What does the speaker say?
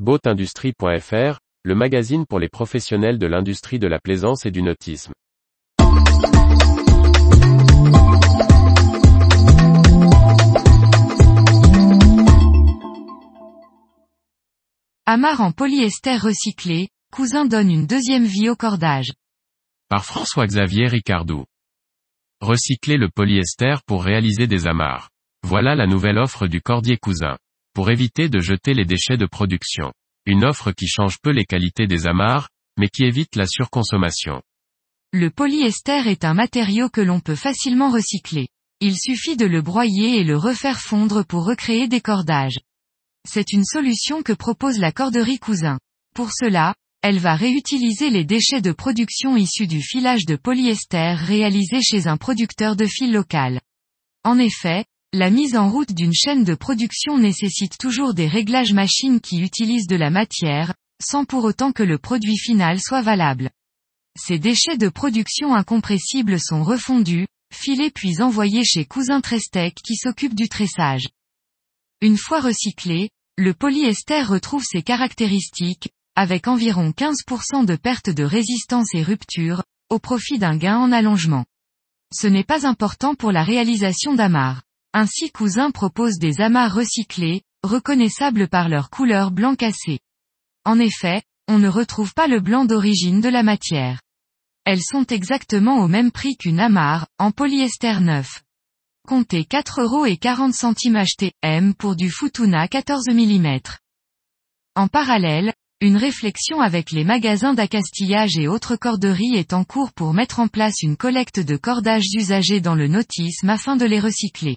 Boatindustrie.fr, le magazine pour les professionnels de l'industrie de la plaisance et du nautisme. Amarre en polyester recyclé, cousin donne une deuxième vie au cordage. Par François-Xavier Ricardou. Recycler le polyester pour réaliser des amarres. Voilà la nouvelle offre du cordier cousin. Pour éviter de jeter les déchets de production. Une offre qui change peu les qualités des amarres, mais qui évite la surconsommation. Le polyester est un matériau que l'on peut facilement recycler. Il suffit de le broyer et le refaire fondre pour recréer des cordages. C'est une solution que propose la corderie Cousin. Pour cela, elle va réutiliser les déchets de production issus du filage de polyester réalisé chez un producteur de fil local. En effet, la mise en route d'une chaîne de production nécessite toujours des réglages machines qui utilisent de la matière, sans pour autant que le produit final soit valable. Ces déchets de production incompressibles sont refondus, filés puis envoyés chez Cousin Trestec qui s'occupe du tressage. Une fois recyclé, le polyester retrouve ses caractéristiques, avec environ 15% de perte de résistance et rupture, au profit d'un gain en allongement. Ce n'est pas important pour la réalisation d'amarres. Ainsi Cousin propose des amarres recyclés, reconnaissables par leur couleur blanc cassé. En effet, on ne retrouve pas le blanc d'origine de la matière. Elles sont exactement au même prix qu'une amarre, en polyester neuf. Comptez 4 euros et 40 centimes HTM pour du Futuna 14 mm. En parallèle, une réflexion avec les magasins d'accastillage et autres corderies est en cours pour mettre en place une collecte de cordages usagés dans le nautisme afin de les recycler.